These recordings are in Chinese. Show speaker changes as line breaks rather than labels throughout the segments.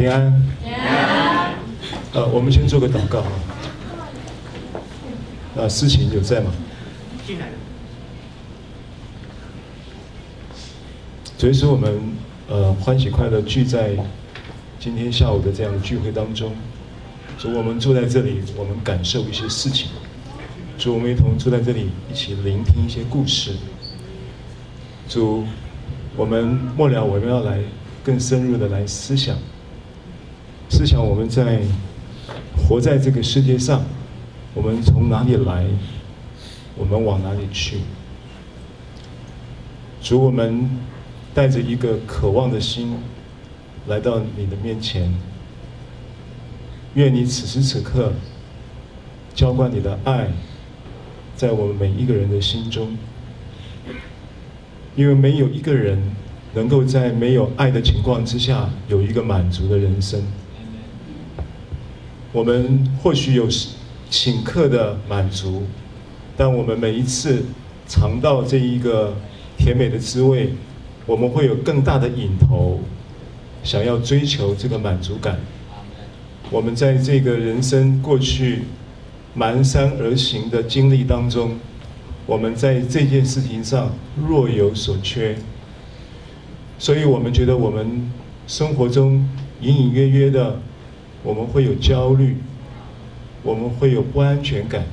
平安。平安。呃，我们先做个祷告。啊，思琴有在吗？进来了。所以说，我们呃欢喜快乐聚在今天下午的这样的聚会当中。所以我们坐在这里，我们感受一些事情。主，我们一同坐在这里，一起聆听一些故事。主，我们末了，我们要来更深入的来思想，思想我们在活在这个世界上，我们从哪里来，我们往哪里去。主，我们带着一个渴望的心来到你的面前，愿你此时此刻浇灌你的爱。在我们每一个人的心中，因为没有一个人能够在没有爱的情况之下有一个满足的人生。我们或许有请客的满足，但我们每一次尝到这一个甜美的滋味，我们会有更大的瘾头，想要追求这个满足感。我们在这个人生过去。蹒跚而行的经历当中，我们在这件事情上若有所缺，所以我们觉得我们生活中隐隐约约的，我们会有焦虑，我们会有不安全感。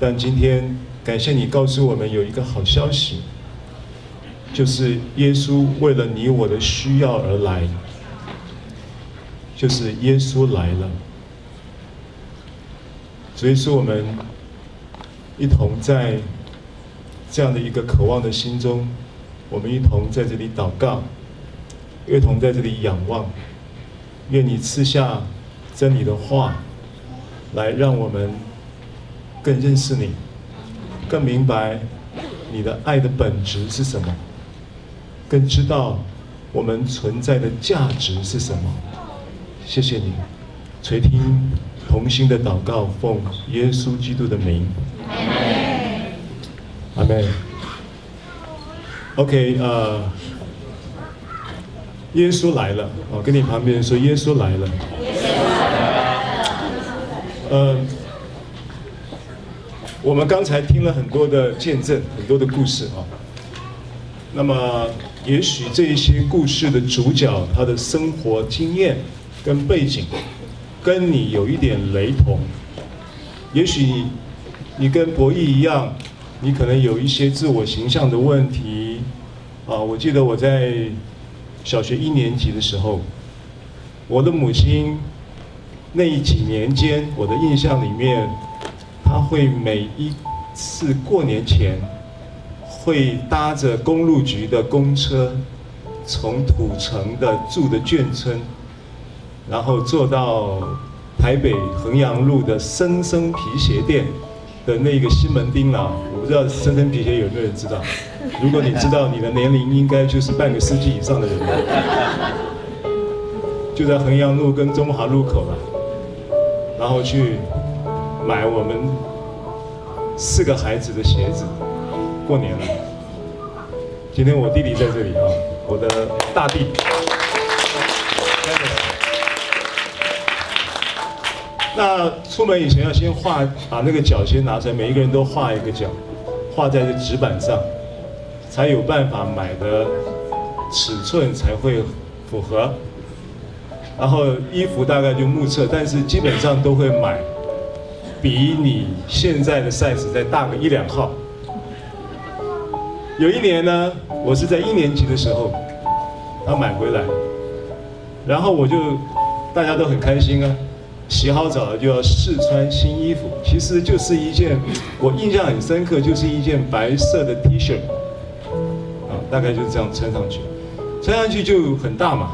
但今天感谢你告诉我们有一个好消息，就是耶稣为了你我的需要而来，就是耶稣来了。所以说，我们一同在这样的一个渴望的心中，我们一同在这里祷告，一同在这里仰望，愿你赐下真理的话，来让我们更认识你，更明白你的爱的本质是什么，更知道我们存在的价值是什么。谢谢你，垂听。同心的祷告，奉耶稣基督的名，阿门。OK，呃，耶稣来了，我跟你旁边说，耶稣来了。呃，我们刚才听了很多的见证，很多的故事啊。那么，也许这一些故事的主角，他的生活经验跟背景。跟你有一点雷同，也许你跟博弈一样，你可能有一些自我形象的问题。啊，我记得我在小学一年级的时候，我的母亲那几年间，我的印象里面，她会每一次过年前，会搭着公路局的公车，从土城的住的眷村。然后坐到台北衡阳路的生生皮鞋店的那个西门町了，我不知道生生皮鞋有没有人知道？如果你知道，你的年龄应该就是半个世纪以上的人了。就在衡阳路跟中华路口了，然后去买我们四个孩子的鞋子，过年了。今天我弟弟在这里啊，我的大弟。那出门以前要先画，把那个脚先拿出来，每一个人都画一个脚，画在这纸板上，才有办法买的尺寸才会符合。然后衣服大概就目测，但是基本上都会买比你现在的 size 再大个一两号。有一年呢，我是在一年级的时候，他买回来，然后我就大家都很开心啊。洗好澡了就要试穿新衣服，其实就是一件我印象很深刻，就是一件白色的 T 恤，大概就是这样穿上去，穿上去就很大嘛，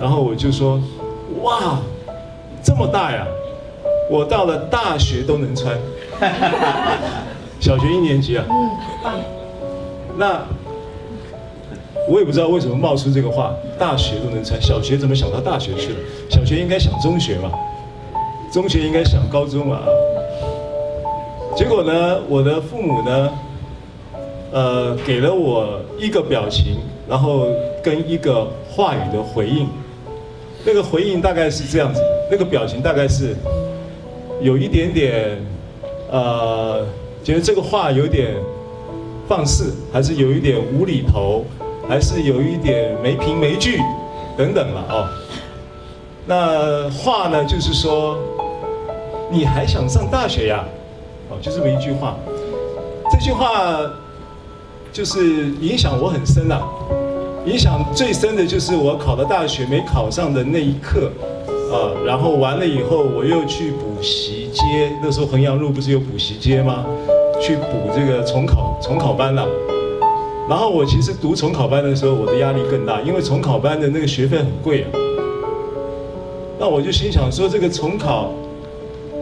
然后我就说，哇，这么大呀，我到了大学都能穿，小学一年级啊，那我也不知道为什么冒出这个话，大学都能穿，小学怎么想到大学去了？小学应该想中学嘛。中学应该想高中啊，结果呢，我的父母呢，呃，给了我一个表情，然后跟一个话语的回应，那个回应大概是这样子，那个表情大概是有一点点，呃，觉得这个话有点放肆，还是有一点无厘头，还是有一点没凭没据等等了哦。那话呢，就是说，你还想上大学呀？哦，就这么一句话。这句话就是影响我很深啊。影响最深的就是我考了大学没考上的那一刻，啊，然后完了以后我又去补习街，那时候衡阳路不是有补习街吗？去补这个重考重考班了。然后我其实读重考班的时候，我的压力更大，因为重考班的那个学费很贵啊。那我就心想说，这个重考，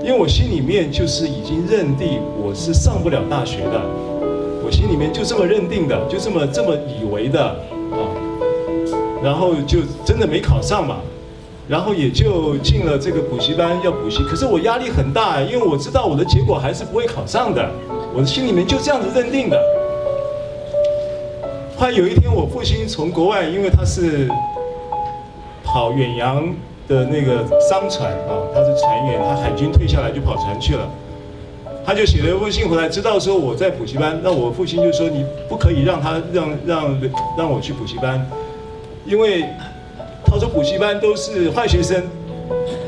因为我心里面就是已经认定我是上不了大学的，心里面就这么认定的，就这么这么以为的啊。然后就真的没考上嘛，然后也就进了这个补习班要补习，可是我压力很大，因为我知道我的结果还是不会考上的，我的心里面就这样子认定的。后来有一天，我父亲从国外，因为他是跑远洋。的那个商船啊，他是船员，他海军退下来就跑船去了，他就写了一封信回来，知道说我在补习班，那我父亲就说你不可以让他让让让我去补习班，因为他说补习班都是坏学生，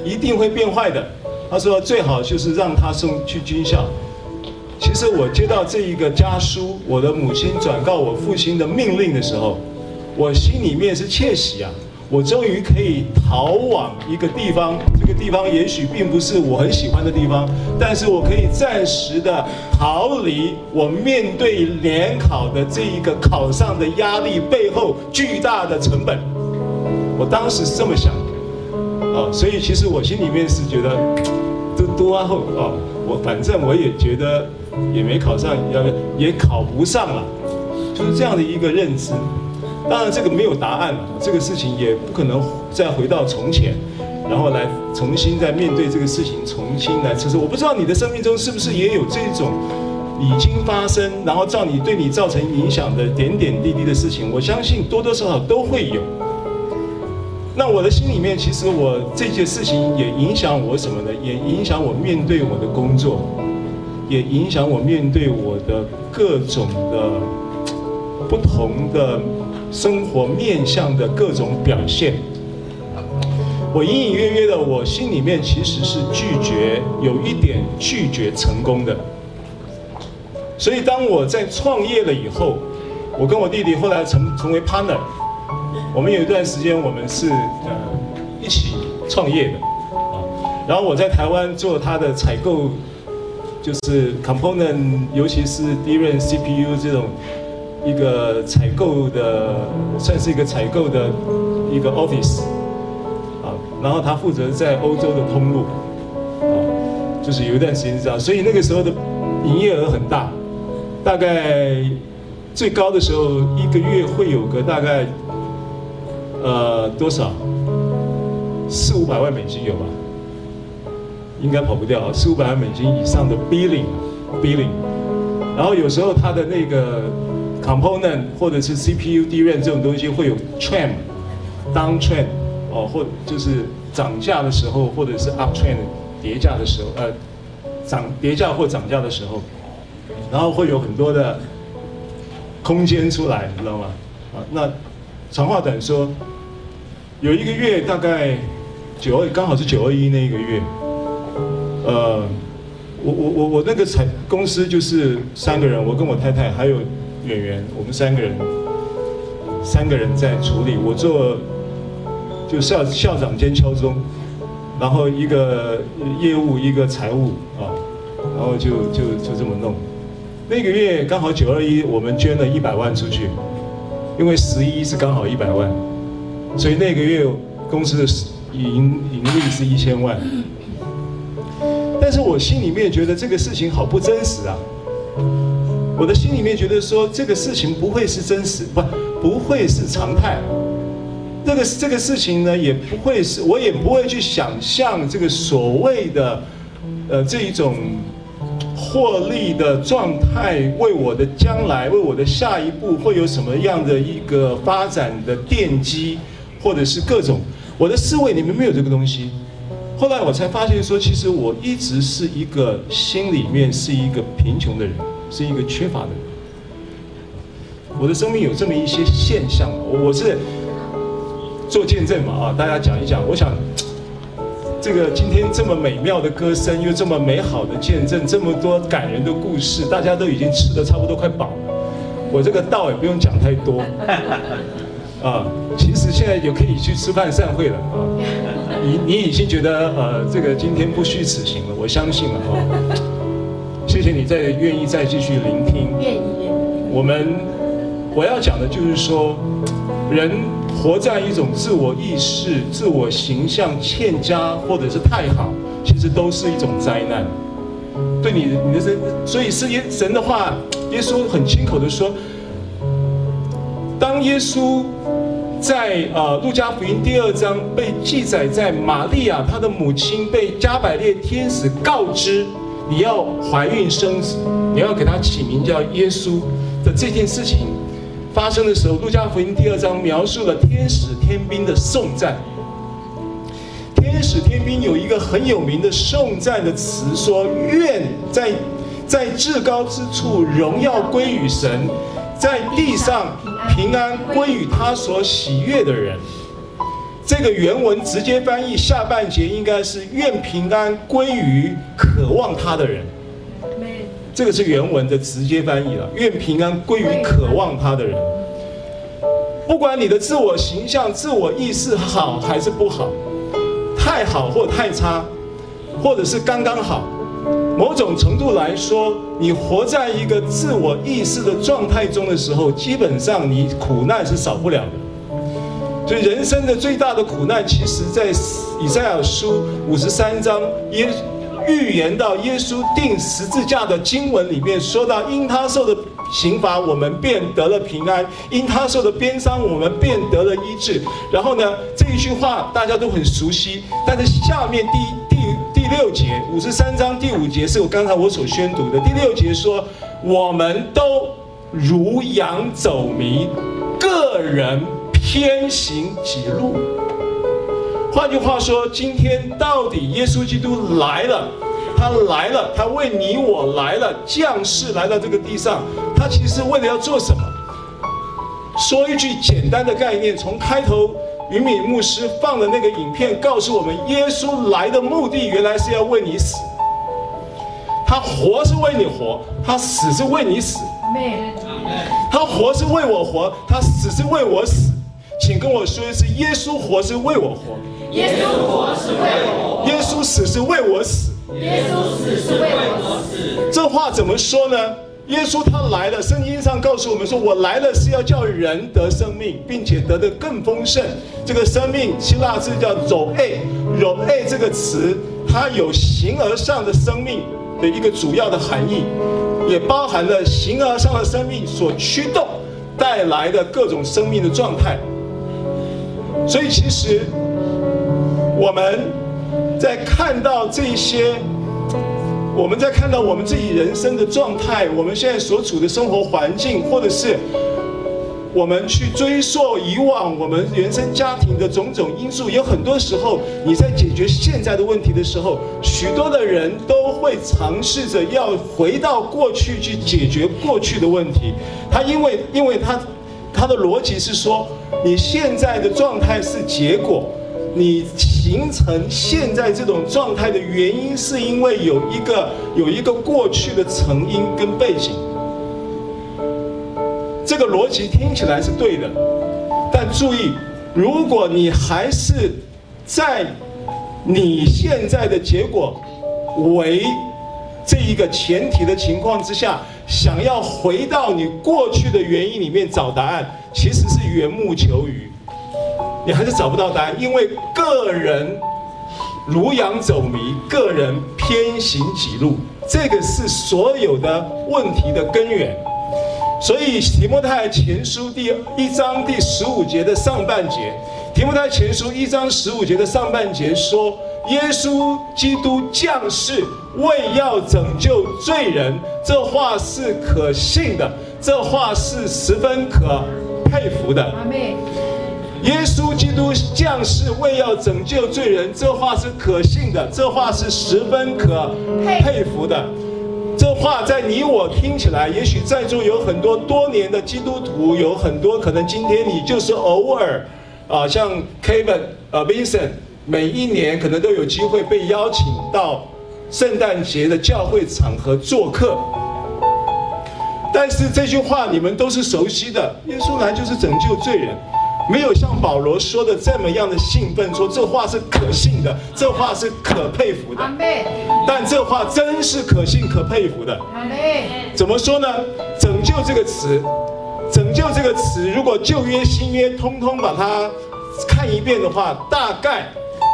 一定会变坏的。他说最好就是让他送去军校。其实我接到这一个家书，我的母亲转告我父亲的命令的时候，我心里面是窃喜啊。我终于可以逃往一个地方，这个地方也许并不是我很喜欢的地方，但是我可以暂时的逃离我面对联考的这一个考上的压力背后巨大的成本。我当时是这么想的，啊，所以其实我心里面是觉得，都多啊后啊，我反正我也觉得也没考上，也也考不上了，就是这样的一个认知。当然，这个没有答案了，这个事情也不可能再回到从前，然后来重新再面对这个事情，重新来测试。我不知道你的生命中是不是也有这种已经发生，然后照你对你造成影响的点点滴滴的事情。我相信多多少少都会有。那我的心里面，其实我这件事情也影响我什么呢？也影响我面对我的工作，也影响我面对我的各种的不同的。生活面向的各种表现，我隐隐约约的，我心里面其实是拒绝，有一点拒绝成功的。所以当我在创业了以后，我跟我弟弟后来成成为 partner，我们有一段时间我们是呃一起创业的啊。然后我在台湾做他的采购，就是 component，尤其是 DRAM CPU 这种。一个采购的，算是一个采购的一个 office，啊，然后他负责在欧洲的通路，啊，就是有一段时间是这样，所以那个时候的营业额很大，大概最高的时候一个月会有个大概，呃，多少？四五百万美金有吧？应该跑不掉，四五百万美金以上的 billing，billing，然后有时候他的那个。Component 或者是 CPU、DRAM 这种东西会有 trend、down trend 哦，或就是涨价的时候，或者是 up trend 跌价的时候，呃，涨跌价或涨价的时候，然后会有很多的空间出来，你知道吗？啊，那长话短说，有一个月大概九二，刚好是九二一那一个月，呃，我我我我那个财公司就是三个人，我跟我太太还有。演员，我们三个人，三个人在处理。我做就校校长兼敲钟，然后一个业务，一个财务啊，然后就就就这么弄。那个月刚好九二一，我们捐了一百万出去，因为十一是刚好一百万，所以那个月公司的盈盈利是一千万。但是我心里面觉得这个事情好不真实啊。我的心里面觉得说，这个事情不会是真实，不不会是常态。这个这个事情呢，也不会是，我也不会去想象这个所谓的，呃，这一种获利的状态，为我的将来，为我的下一步会有什么样的一个发展的奠基，或者是各种，我的思维里面没有这个东西。后来我才发现说，其实我一直是一个心里面是一个贫穷的人，是一个缺乏的人。我的生命有这么一些现象，我是做见证嘛啊，大家讲一讲。我想，这个今天这么美妙的歌声，又这么美好的见证，这么多感人的故事，大家都已经吃得差不多快饱了。我这个道也不用讲太多。啊，其实现在也可以去吃饭散会了啊！你你已经觉得呃，这个今天不虚此行了，我相信了啊！谢谢你再愿意再继续聆听。愿意愿意。我们我要讲的就是说，人活在一种自我意识、自我形象欠佳或者是太好，其实都是一种灾难。对你你的人，所以是耶神的话，耶稣很亲口的说，当耶稣。在呃路加福音第二章被记载在玛利亚她的母亲被加百列天使告知，你要怀孕生子，你要给他起名叫耶稣的这件事情发生的时候，路加福音第二章描述了天使天兵的颂赞。天使天兵有一个很有名的颂赞的词，说愿在在至高之处荣耀归于神。在地上平安归于他所喜悦的人。这个原文直接翻译下半节应该是愿平安归于渴望他的人。这个是原文的直接翻译了。愿平安归于渴望他的人。不管你的自我形象、自我意识好还是不好，太好或太差，或者是刚刚好。某种程度来说，你活在一个自我意识的状态中的时候，基本上你苦难是少不了的。所以人生的最大的苦难，其实在以赛亚书五十三章耶预言到耶稣钉十字架的经文里面说到，因他受的刑罚，我们便得了平安；因他受的鞭伤，我们便得了医治。然后呢，这一句话大家都很熟悉，但是下面第一。六节五十三章第五节是我刚才我所宣读的。第六节说，我们都如羊走迷，个人偏行己路。换句话说，今天到底耶稣基督来了，他来了，他为你我来了，降世来到这个地上，他其实为了要做什么？说一句简单的概念，从开头。云敏牧师放的那个影片告诉我们，耶稣来的目的原来是要为你死。他活是为你活，他死是为你死。他活是为我活，他死是为我死。请跟我说一次，耶稣活是为我活。
耶稣活是为我活。
耶稣死是为我死。
耶稣死是为我死。
这话怎么说呢？耶稣他来了，圣经上告诉我们说：“我来了是要叫人得生命，并且得的更丰盛。”这个生命希腊字叫 “zoe”，“zoe” 这个词，它有形而上的生命的一个主要的含义，也包含了形而上的生命所驱动带来的各种生命的状态。所以，其实我们在看到这些。我们在看到我们自己人生的状态，我们现在所处的生活环境，或者是我们去追溯以往我们原生家庭的种种因素，有很多时候你在解决现在的问题的时候，许多的人都会尝试着要回到过去去解决过去的问题。他因为因为他他的逻辑是说，你现在的状态是结果。你形成现在这种状态的原因，是因为有一个有一个过去的成因跟背景。这个逻辑听起来是对的，但注意，如果你还是在你现在的结果为这一个前提的情况之下，想要回到你过去的原因里面找答案，其实是缘木求鱼。你还是找不到答案，因为个人如羊走迷，个人偏行己路，这个是所有的问题的根源。所以提摩太前书第一章第十五节的上半节，提摩太前书一章十五节的上半节说，耶稣基督降世为要拯救罪人，这话是可信的，这话是十分可佩服的。耶稣基督降世为要拯救罪人，这话是可信的，这话是十分可佩服的。这话在你我听起来，也许在座有很多多年的基督徒，有很多可能今天你就是偶尔，啊，像 Kevin 呃 Vincent，每一年可能都有机会被邀请到圣诞节的教会场合做客。但是这句话你们都是熟悉的，耶稣来就是拯救罪人。没有像保罗说的这么样的兴奋，说这话是可信的，这话是可佩服的。但这话真是可信可佩服的。怎么说呢？拯救这个词，拯救这个词，如果旧约新约通通把它看一遍的话，大概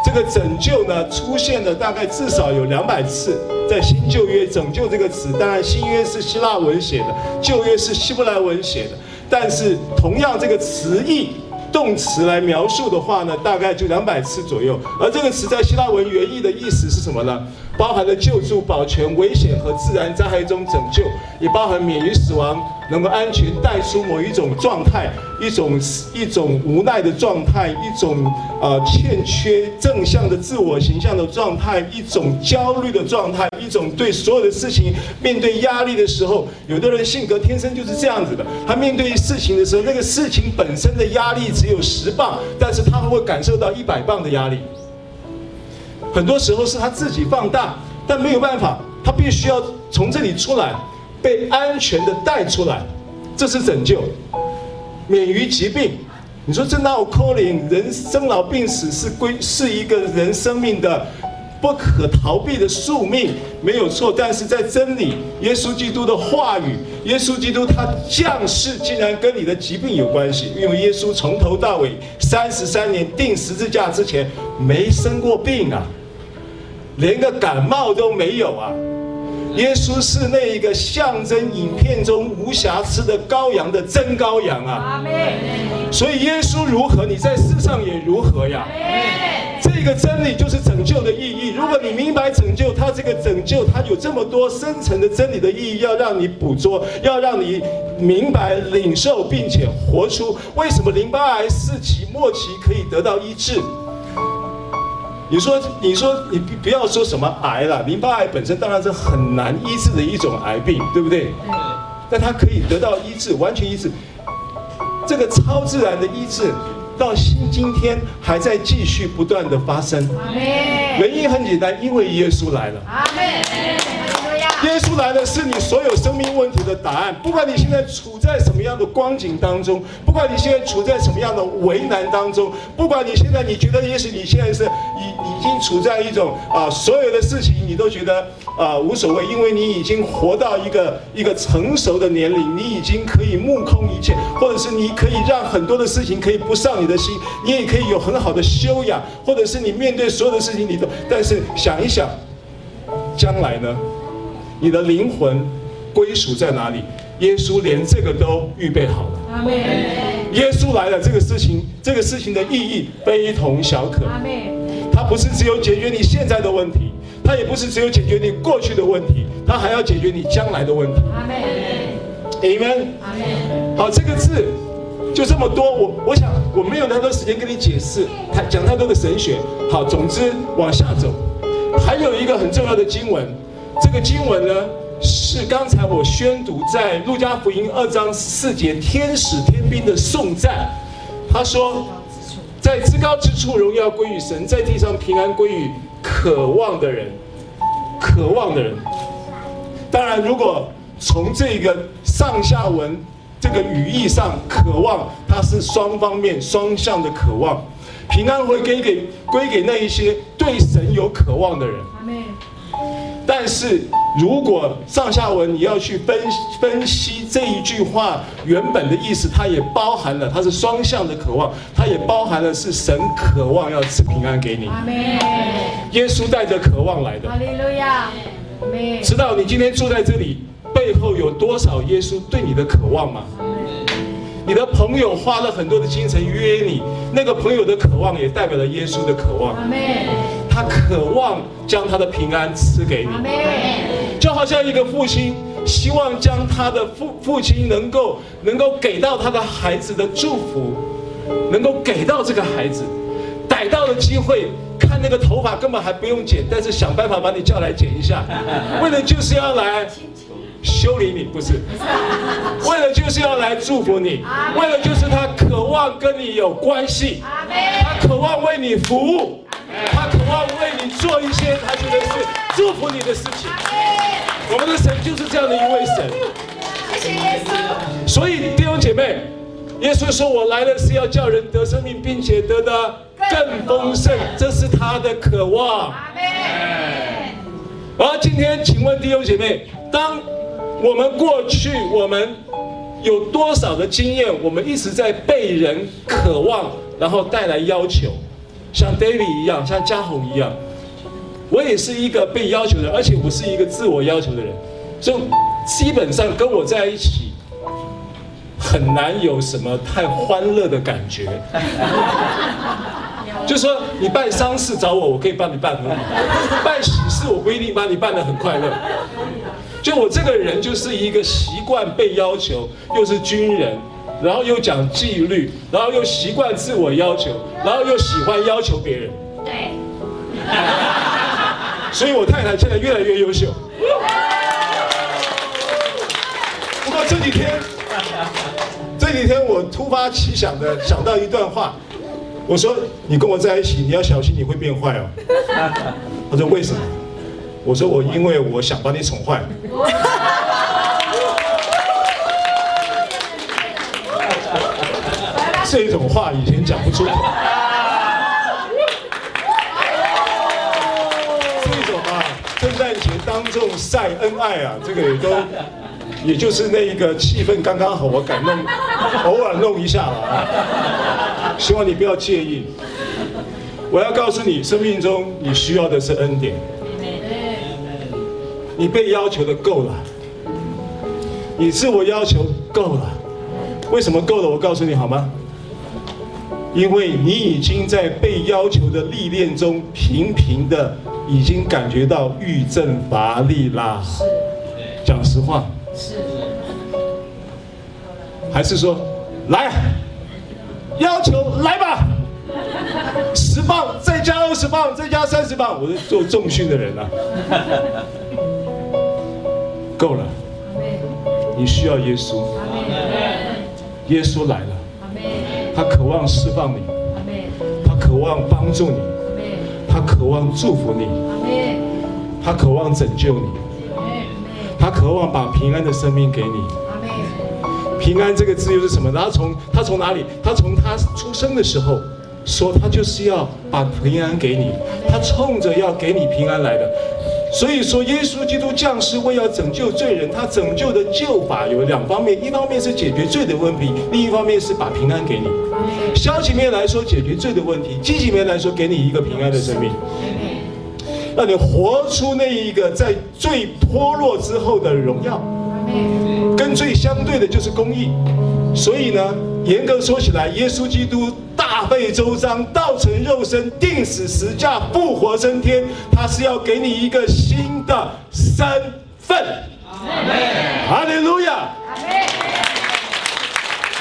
这个拯救呢出现了大概至少有两百次，在新旧约拯救这个词，当然新约是希腊文写的，旧约是希伯来文写的，但是同样这个词义。动词来描述的话呢，大概就两百次左右。而这个词在希腊文原意的意思是什么呢？包含了救助、保全、危险和自然灾害中拯救，也包含免于死亡，能够安全带出某一种状态，一种一种无奈的状态，一种呃欠缺正向的自我形象的状态，一种焦虑的状态，一种对所有的事情面对压力的时候，有的人性格天生就是这样子的。他面对事情的时候，那个事情本身的压力只有十磅，但是他会感受到一百磅的压力。很多时候是他自己放大，但没有办法，他必须要从这里出来，被安全的带出来，这是拯救，免于疾病。你说这闹 calling 人生老病死是归是一个人生命的不可逃避的宿命，没有错。但是在真理，耶稣基督的话语，耶稣基督他降世竟然跟你的疾病有关系，因为耶稣从头到尾三十三年钉十字架之前没生过病啊。连个感冒都没有啊！耶稣是那一个象征影片中无瑕疵的羔羊的真羔羊啊！所以耶稣如何，你在世上也如何呀！这个真理就是拯救的意义。如果你明白拯救，它这个拯救，它有这么多深层的真理的意义，要让你捕捉，要让你明白、领受，并且活出。为什么淋巴癌四期末期可以得到医治？你说，你说，你不要说什么癌了，淋巴癌本身当然是很难医治的一种癌病，对不对？对。但它可以得到医治，完全医治。这个超自然的医治，到今今天还在继续不断的发生。原因很简单，因为耶稣来了。阿耶稣来的是你所有生命问题的答案，不管你现在处在什么样的光景当中，不管你现在处在什么样的为难当中，不管你现在你觉得也许你现在是已已经处在一种啊，所有的事情你都觉得啊无所谓，因为你已经活到一个一个成熟的年龄，你已经可以目空一切，或者是你可以让很多的事情可以不上你的心，你也可以有很好的修养，或者是你面对所有的事情你都，但是想一想，将来呢？你的灵魂归属在哪里？耶稣连这个都预备好了。耶稣来了，这个事情，这个事情的意义非同小可。他不是只有解决你现在的问题，他也不是只有解决你过去的问题，他还要解决你将来的问题。阿门。Amen。阿门。好，这个字就这么多，我我想我没有太多时间跟你解释，太讲太多的神学。好，总之往下走，还有一个很重要的经文。这个经文呢，是刚才我宣读在路加福音二章四节，天使天兵的颂赞。他说，在至高之处荣耀归于神，在地上平安归于渴望的人。渴望的人。当然，如果从这个上下文这个语义上，渴望它是双方面双向的渴望。平安会给给归给那一些对神有渴望的人。但是如果上下文你要去分分析这一句话原本的意思，它也包含了，它是双向的渴望，它也包含了是神渴望要赐平安给你。阿门。耶稣带着渴望来的。哈利路亚。知道你今天住在这里背后有多少耶稣对你的渴望吗？你的朋友花了很多的精神约你，那个朋友的渴望也代表了耶稣的渴望。他渴望将他的平安赐给你，就好像一个父亲希望将他的父父亲能够能够给到他的孩子的祝福，能够给到这个孩子，逮到了机会，看那个头发根本还不用剪，但是想办法把你叫来剪一下，为了就是要来修理你，不是，为了就是要来祝福你，为了就是他渴望跟你有关系，他渴望为你服务，他渴望为你做一些他觉得是祝福你的事情。我们的神就是这样的一位神。谢谢耶稣。所以弟兄姐妹，耶稣说：“我来了是要叫人得生命，并且得的更丰盛。”这是他的渴望。阿门。而今天，请问弟兄姐妹，当我们过去我们有多少的经验？我们一直在被人渴望，然后带来要求，像 David 一样，像嘉宏一样。我也是一个被要求的人，而且我是一个自我要求的人，所以基本上跟我在一起很难有什么太欢乐的感觉。就说你办丧事找我，我可以帮你办很好；办喜事，我不一定帮你办得很快乐。就我这个人就是一个习惯被要求，又是军人，然后又讲纪律，然后又习惯自我要求，然后又喜欢要求别人。对。所以我太太现在越来越优秀。不过这几天，这几天我突发奇想的想到一段话，我说：“你跟我在一起，你要小心你会变坏哦。”他说：“为什么？”我说：“我因为我想把你宠坏。”这种话以前讲不出口。当众晒恩爱啊，这个也都，也就是那一个气氛刚刚好，我敢弄，偶尔弄一下了啊。希望你不要介意。我要告诉你，生命中你需要的是恩典。你被要求的够了，你自我要求够了。为什么够了？我告诉你好吗？因为你已经在被要求的历练中，频频的已经感觉到欲振乏力啦。是，讲实话。是。还是说，来，要求来吧，十磅再加二十磅，再加三十磅，我是做重训的人啊。够了。你需要耶稣。耶稣来了。他渴望释放你，他渴望帮助你，他渴望祝福你，他渴望拯救你，他渴望把平安的生命给你。平安这个字又是什么？然后从他从哪里？他从他出生的时候说，他就是要把平安给你，他冲着要给你平安来的。所以说，耶稣基督降世为要拯救罪人，他拯救的救法有两方面，一方面是解决罪的问题，另一方面是把平安给你。消极面来说，解决罪的问题；积极面来说，给你一个平安的生命，让你活出那一个在罪脱落之后的荣耀。跟罪相对的就是公义。所以呢，严格说起来，耶稣基督大费周章，道成肉身，定死十架，复活升天，他是要给你一个新的身份。哈利路亚。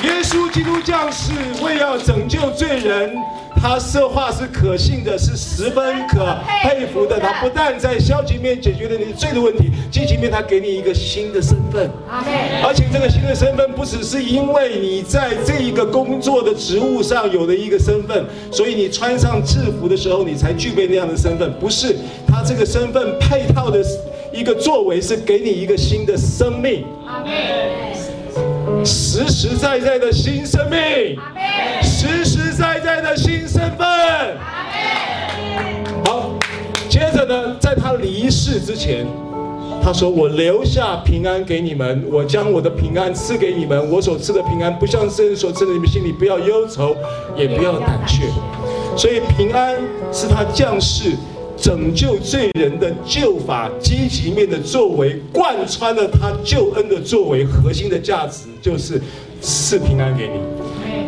耶稣基督降世为要拯救罪人。他说话是可信的，是十分可佩服的。他不但在消极面解决了你罪的问题，积极面他给你一个新的身份。而且这个新的身份不只是因为你在这一个工作的职务上有了一个身份，所以你穿上制服的时候你才具备那样的身份。不是，他这个身份配套的一个作为是给你一个新的生命。实实在在的新生命。实实在在的新身份。好，接着呢，在他离世之前，他说：“我留下平安给你们，我将我的平安赐给你们。我所赐的平安，不像世人所赐的，你们心里不要忧愁，也不要胆怯。所以平安是他降世拯救罪人的救法，积极面的作为，贯穿了他救恩的作为，核心的价值就是赐平安给你。”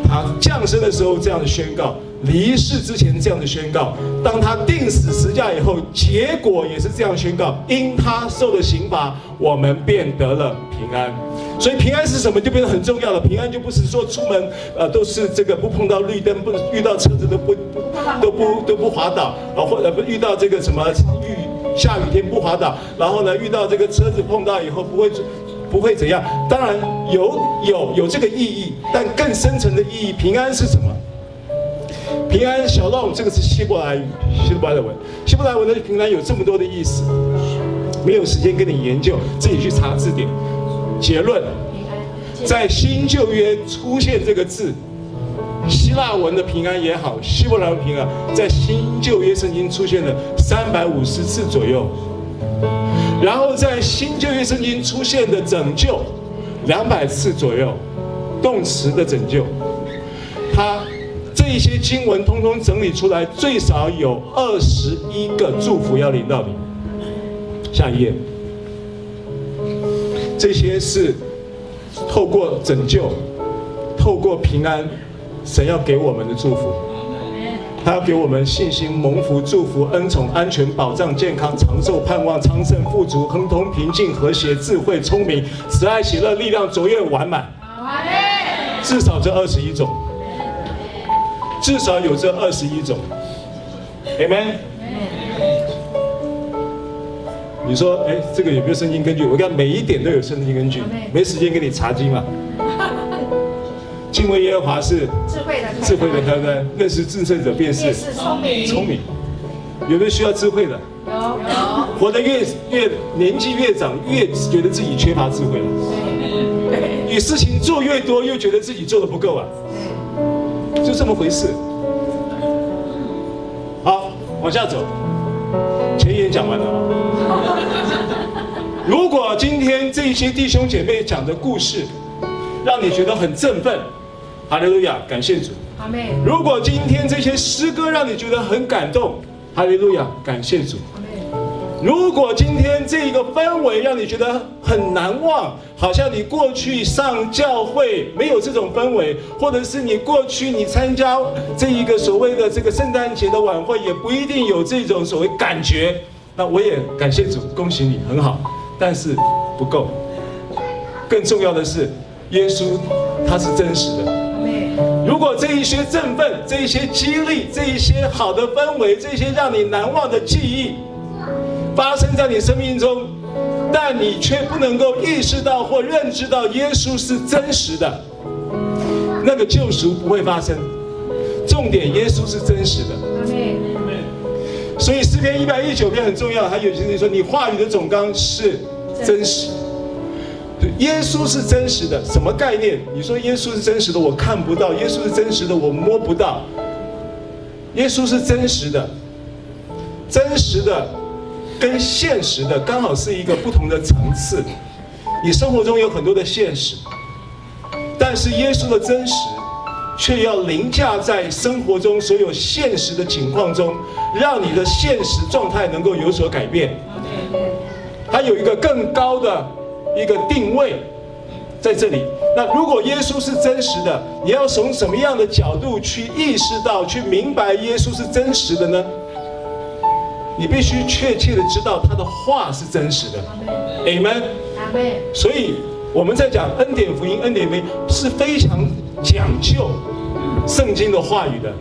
他降生的时候这样的宣告，离世之前这样的宣告，当他定死十架以后，结果也是这样宣告：因他受的刑罚，我们便得了平安。所以平安是什么就变得很重要了。平安就不是说出门呃都是这个不碰到绿灯，不遇到车子都不不都不都不滑倒啊，或者不遇到这个什么雨下雨天不滑倒，然后呢遇到这个车子碰到以后不会不会怎样。当然有有有这个意义，但更深层的意义，平安是什么？平安小浪这个是希伯来语，希伯来文，希伯来文的平安有这么多的意思，没有时间跟你研究，自己去查字典。结论，在新旧约出现这个字，希腊文的平安也好，希伯来文平安，在新旧约圣经出现了三百五十次左右，然后在新旧约圣经出现的拯救两百次左右，动词的拯救，它。这一些经文通通整理出来，最少有二十一个祝福要领到你。下一页，这些是透过拯救、透过平安，神要给我们的祝福。他要给我们信心、蒙福、祝福、恩宠、安全、保障、健康、长寿、盼望、昌盛、富足、亨通、平静、和谐、智慧、聪明、慈爱、喜乐、力量、卓越、完满。至少这二十一种。至少有这二十一种，Amen。你说，哎，这个有没有圣经根据？我看每一点都有圣经根据，没时间给你查经嘛。敬畏耶和华是智慧的，智慧的开端。认识至圣者便是聪明，聪明。有没有需要智慧的？有有。活得越越年纪越长，越觉得自己缺乏智慧了。你事情做越多，又觉得自己做的不够啊。就这么回事。好，往下走。前言讲完了。如果今天这些弟兄姐妹讲的故事，让你觉得很振奋，哈利路亚，感谢主。如果今天这些诗歌让你觉得很感动，哈利路亚，感谢主。如果今天这一个氛围让你觉得很难忘，好像你过去上教会没有这种氛围，或者是你过去你参加这一个所谓的这个圣诞节的晚会，也不一定有这种所谓感觉，那我也感谢主，恭喜你，很好，但是不够。更重要的是，耶稣他是真实的。如果这一些振奋、这一些激励、这一些好的氛围、这些让你难忘的记忆，发生在你生命中，但你却不能够意识到或认知到耶稣是真实的，那个救赎不会发生。重点，耶稣是真实的。所以诗篇一百一十九篇很重要，还有些人说，你话语的总纲是真实。耶稣是真实的，什么概念？你说耶稣是真实的，我看不到；耶稣是真实的，我摸不到。耶稣是真实的，真实的。跟现实的刚好是一个不同的层次。你生活中有很多的现实，但是耶稣的真实却要凌驾在生活中所有现实的情况中，让你的现实状态能够有所改变。它有一个更高的一个定位在这里。那如果耶稣是真实的，你要从什么样的角度去意识到、去明白耶稣是真实的呢？你必须确切的知道他的话是真实的，Amen。所以我们在讲恩典福音，恩典福音是非常讲究圣经的话语的。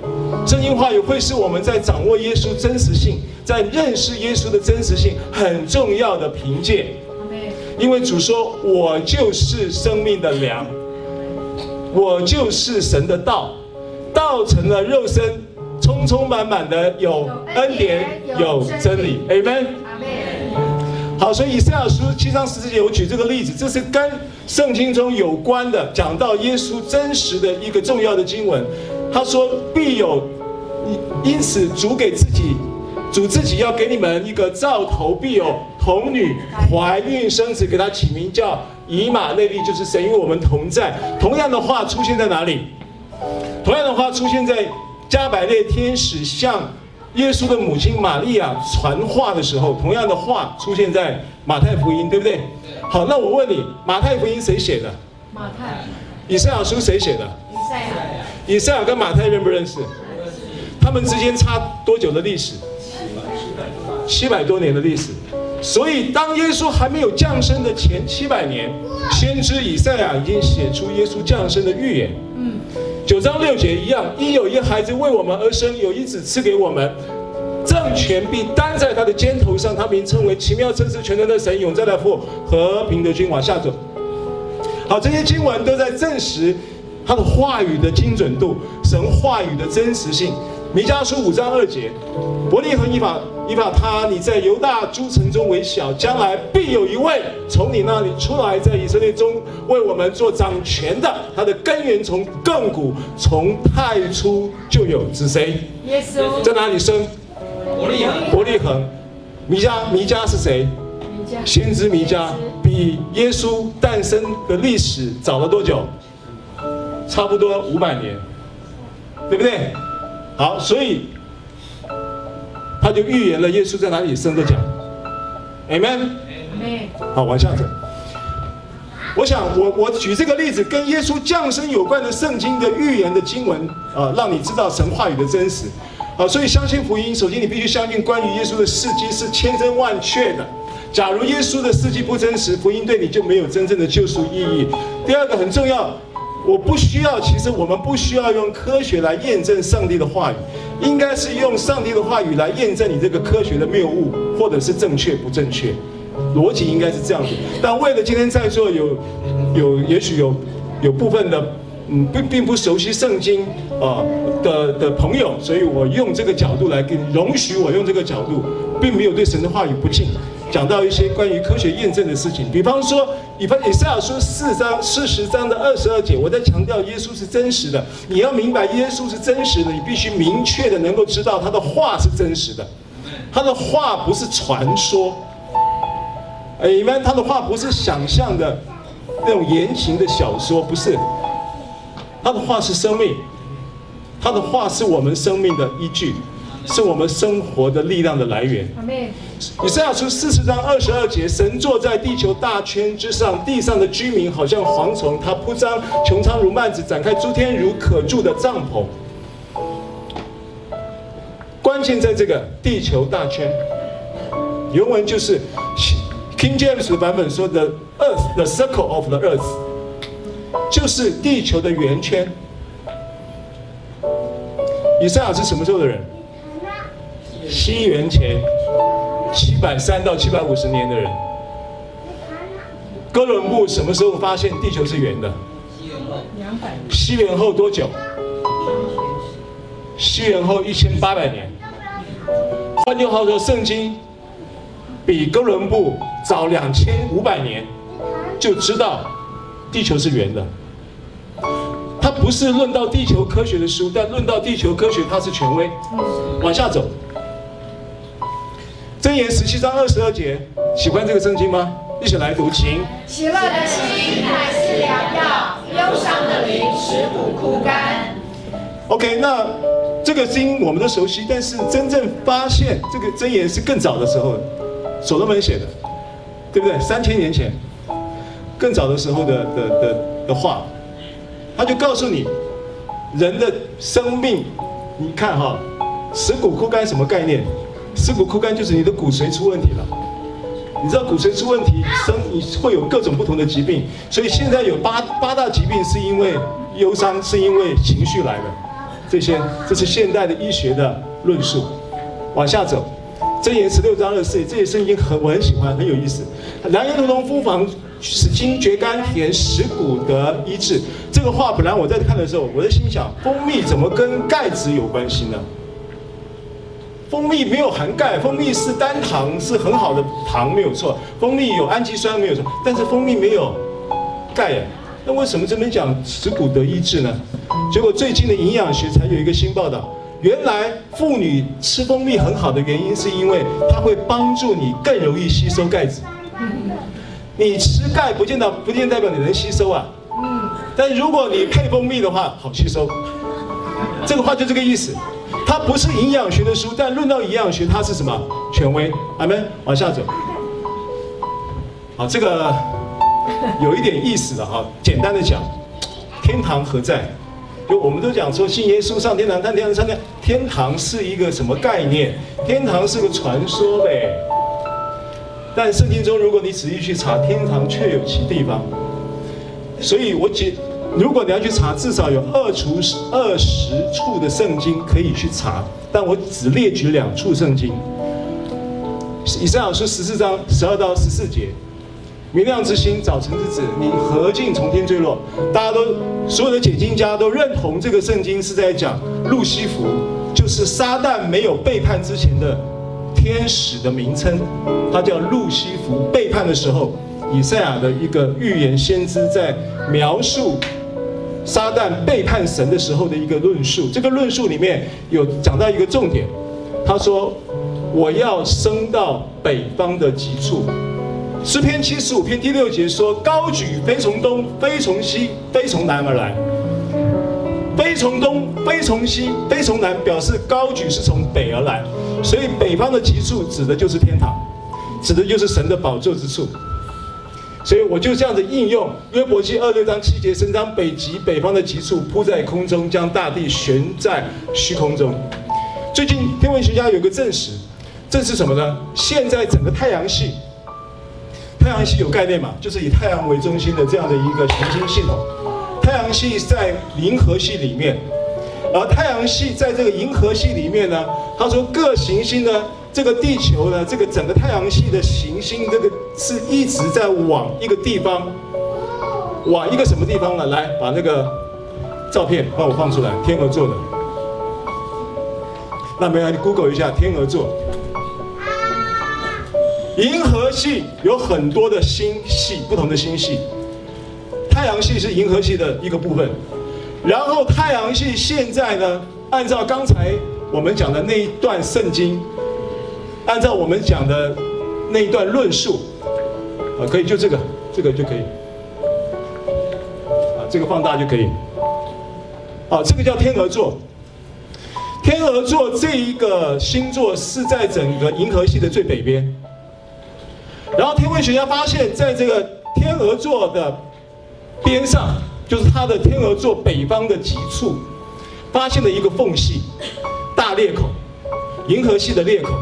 圣经话语会是我们在掌握耶稣真实性，在认识耶稣的真实性很重要的凭借。因为主说：“我就是生命的粮，我就是神的道，道成了肉身。”充充满满的有恩典有真理，Amen。好，所以以赛亚书七章十四节，我举这个例子，这是跟圣经中有关的，讲到耶稣真实的一个重要的经文。他说必有，因此主给自己，主自己要给你们一个兆头，必有童女怀孕生子，给他起名叫以马内利，就是神与我们同在。同样的话出现在哪里？同样的话出现在。加百列天使向耶稣的母亲玛利亚传话的时候，同样的话出现在马太福音，对不对？好，那我问你，马太福音谁写的？马太。以赛亚书谁写的？以赛亚。以赛亚跟马太认不认识？他们之间差多久的历史？七百多年的历史。所以当耶稣还没有降生的前七百年，先知以赛亚已经写出耶稣降生的预言。嗯，九章六节一样，因有一孩子为我们而生，有一子赐给我们，政权必担在他的肩头上，他名称为奇妙真实全能的神，永在的父，和平的君。往下走。好，这些经文都在证实他的话语的精准度，神话语的真实性。弥迦书五章二节，伯利恒以法以法他，你在犹大诸城中为小，将来必有一位从你那里出来，在以色列中为我们做掌权的。他的根源从亘古，从太初就有，是谁？
耶稣
在哪里生？
伯利恒。
伯利恒。弥迦弥迦是谁？
弥迦。
先知弥迦比耶稣诞生的历史早了多久？差不多五百年，对不对？好，所以他就预言了耶稣在哪里生的讲，Amen。好，往下走。我想，我我举这个例子，跟耶稣降生有关的圣经的预言的经文啊，让你知道神话语的真实。好，所以相信福音，首先你必须相信关于耶稣的事迹是千真万确的。假如耶稣的事迹不真实，福音对你就没有真正的救赎意义。第二个很重要。我不需要，其实我们不需要用科学来验证上帝的话语，应该是用上帝的话语来验证你这个科学的谬误，或者是正确不正确，逻辑应该是这样子。但为了今天在座有有也许有有部分的嗯并并不熟悉圣经啊的的朋友，所以我用这个角度来跟容许我用这个角度，并没有对神的话语不敬。讲到一些关于科学验证的事情，比方说以弗以赛亚书四章四十章的二十二节，我在强调耶稣是真实的。你要明白耶稣是真实的，你必须明确的能够知道他的话是真实的，他的话不是传说，哎，你们他的话不是想象的那种言情的小说，不是，他的话是生命，他的话是我们生命的依据。是我们生活的力量的来源。以赛亚书四十章二十二节，神坐在地球大圈之上，地上的居民好像蝗虫，他铺张穹苍如幔子，展开诸天如可住的帐篷。关键在这个地球大圈，原文就是 King James 的版本说的 Earth，the circle of the earth，就是地球的圆圈。以赛亚是什么时候的人？西元前七百三到七百五十年的人，哥伦布什么时候发现地球是圆的？西元后多久？西元后一千八百年。换句话说，圣经比哥伦布早两千五百年就知道地球是圆的。它不是论到地球科学的书，但论到地球科学，它是权威。往下走。箴言十七章二十二节，喜欢这个圣经吗？一起来读，请。
喜乐的心乃是良药，忧伤的灵使骨枯干。
OK，那这个经我们都熟悉，但是真正发现这个箴言是更早的时候，所罗门写的，对不对？三千年前，更早的时候的的的的话，他就告诉你，人的生命，你看哈，使骨枯干什么概念？尸骨枯干就是你的骨髓出问题了，你知道骨髓出问题，生你会有各种不同的疾病，所以现在有八八大疾病是因为忧伤，是因为情绪来的，这些这是现代的医学的论述。往下走，箴言十六章二十四，这些圣经很我很喜欢，很有意思。良药如同蜂房，使精绝甘甜，使骨得医治。这个话本来我在看的时候，我在心想，蜂蜜怎么跟钙质有关系呢？蜂蜜没有含钙，蜂蜜是单糖，是很好的糖，没有错。蜂蜜有氨基酸，没有错。但是蜂蜜没有钙耶，那为什么这边讲使骨得医治呢？结果最近的营养学才有一个新报道，原来妇女吃蜂蜜很好的原因，是因为它会帮助你更容易吸收钙质。你吃钙不见得不见代表你能吸收啊。但如果你配蜂蜜的话，好吸收。这个话就这个意思。它不是营养学的书，但论到营养学，它是什么权威？阿门。往下走。好，这个有一点意思的哈。简单的讲，天堂何在？就我们都讲说信耶稣上天堂，但天堂上天，天堂是一个什么概念？天堂是个传说呗。但圣经中，如果你仔细去查，天堂确有其地方。所以我解，如果你要去查，至少有二处二十处的圣经可以去查，但我只列举两处圣经。以赛亚书十四章十二到十四节，明亮之星，早晨之子，你何竟从天坠落？大家都所有的解经家都认同这个圣经是在讲路西弗，就是撒旦没有背叛之前的天使的名称，他叫路西弗。背叛的时候，以赛亚的一个预言先知在描述撒旦背叛神的时候的一个论述。这个论述里面有讲到一个重点，他说。我要升到北方的极处。诗篇七十五篇第六节说：“高举非从东，非从西，非从南而来。非从东，非从西，非从南，表示高举是从北而来。所以北方的极处指的就是天堂，指的就是神的宝座之处。所以我就这样子应用约伯记二六章七节：伸张北极北方的极处铺在空中，将大地悬在虚空中。最近天文学家有个证实。证实什么呢？现在整个太阳系，太阳系有概念嘛？就是以太阳为中心的这样的一个行星系统。太阳系在银河系里面，而太阳系在这个银河系里面呢，他说各行星呢，这个地球呢，这个整个太阳系的行星，这个是一直在往一个地方，往一个什么地方呢？来，把那个照片帮我放出来，天鹅座的。那没有，你 Google 一下天鹅座。银河系有很多的星系，不同的星系。太阳系是银河系的一个部分。然后太阳系现在呢，按照刚才我们讲的那一段圣经，按照我们讲的那一段论述，啊，可以就这个，这个就可以，啊，这个放大就可以。啊，这个叫天鹅座。天鹅座这一个星座是在整个银河系的最北边。然后天文学家发现，在这个天鹅座的边上，就是它的天鹅座北方的几处，发现了一个缝隙，大裂口，银河系的裂口。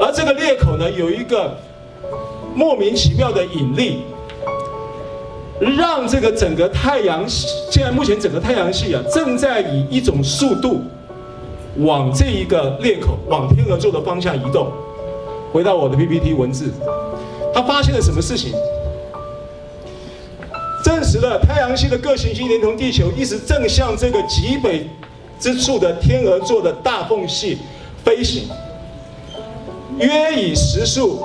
而这个裂口呢，有一个莫名其妙的引力，让这个整个太阳系，现在目前整个太阳系啊，正在以一种速度往这一个裂口，往天鹅座的方向移动。回到我的 PPT 文字，他发现了什么事情？证实了太阳系的各行星连同地球，一直正向这个极北之处的天鹅座的大缝隙飞行，约以时速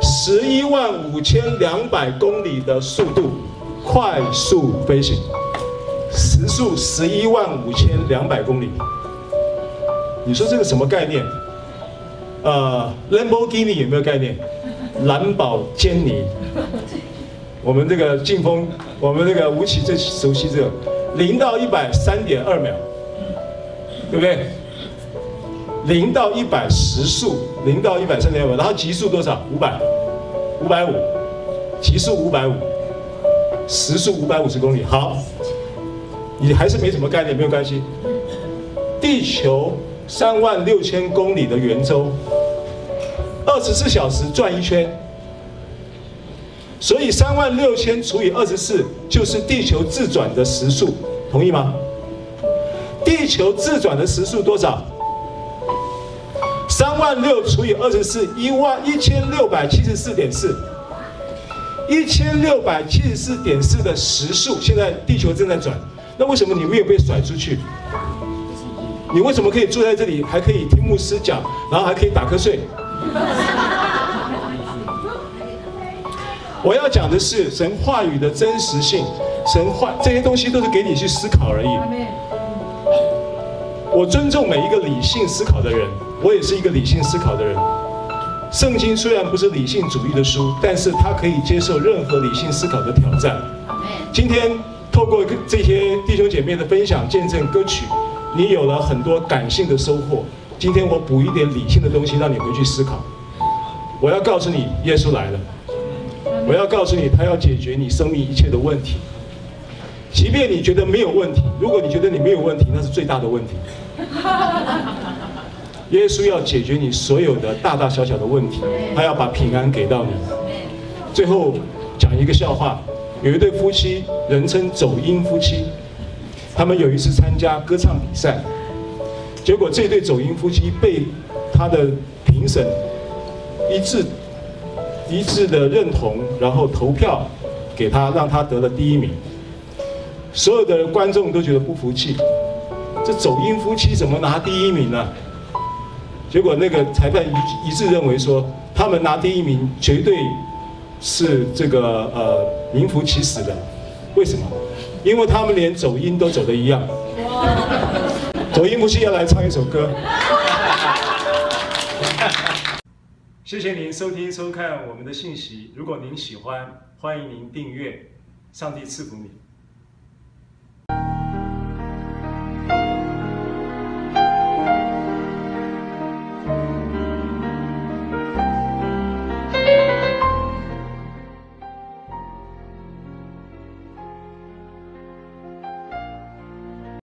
十一万五千两百公里的速度快速飞行，时速十一万五千两百公里。你说这个什么概念？呃，Lamborghini 有没有概念？蓝宝坚尼，我们这个劲风，我们这个吴奇最熟悉这个，零到一百三点二秒，对不对？零到一百时速，零到一百三点二秒，然后极速多少？五百，五百五，极速五百五，时速五百五十公里。好，你还是没什么概念，没有关系。地球三万六千公里的圆周。二十四小时转一圈，所以三万六千除以二十四就是地球自转的时速，同意吗？地球自转的时速多少？万六除以二十四，一万一千六百七十四点四，一千六百七十四点四的时速，现在地球正在转，那为什么你没有被甩出去？你为什么可以坐在这里，还可以听牧师讲，然后还可以打瞌睡？我要讲的是神话语的真实性，神话这些东西都是给你去思考而已。我尊重每一个理性思考的人，我也是一个理性思考的人。圣经虽然不是理性主义的书，但是它可以接受任何理性思考的挑战。今天透过这些弟兄姐妹的分享、见证、歌曲，你有了很多感性的收获。今天我补一点理性的东西，让你回去思考。我要告诉你，耶稣来了。我要告诉你，他要解决你生命一切的问题。即便你觉得没有问题，如果你觉得你没有问题，那是最大的问题。耶稣要解决你所有的大大小小的问题，他要把平安给到你。最后讲一个笑话，有一对夫妻，人称走音夫妻，他们有一次参加歌唱比赛，结果这对走音夫妻被他的评审一致一致的认同，然后投票给他，让他得了第一名。所有的观众都觉得不服气，这走音夫妻怎么拿第一名呢？结果那个裁判一一致认为说，他们拿第一名绝对是这个呃名副其实的。为什么？因为他们连走音都走的一样。走音夫妻要来唱一首歌。谢谢您收听收看我们的信息。如果您喜欢，欢迎您订阅。上帝赐福你。thank you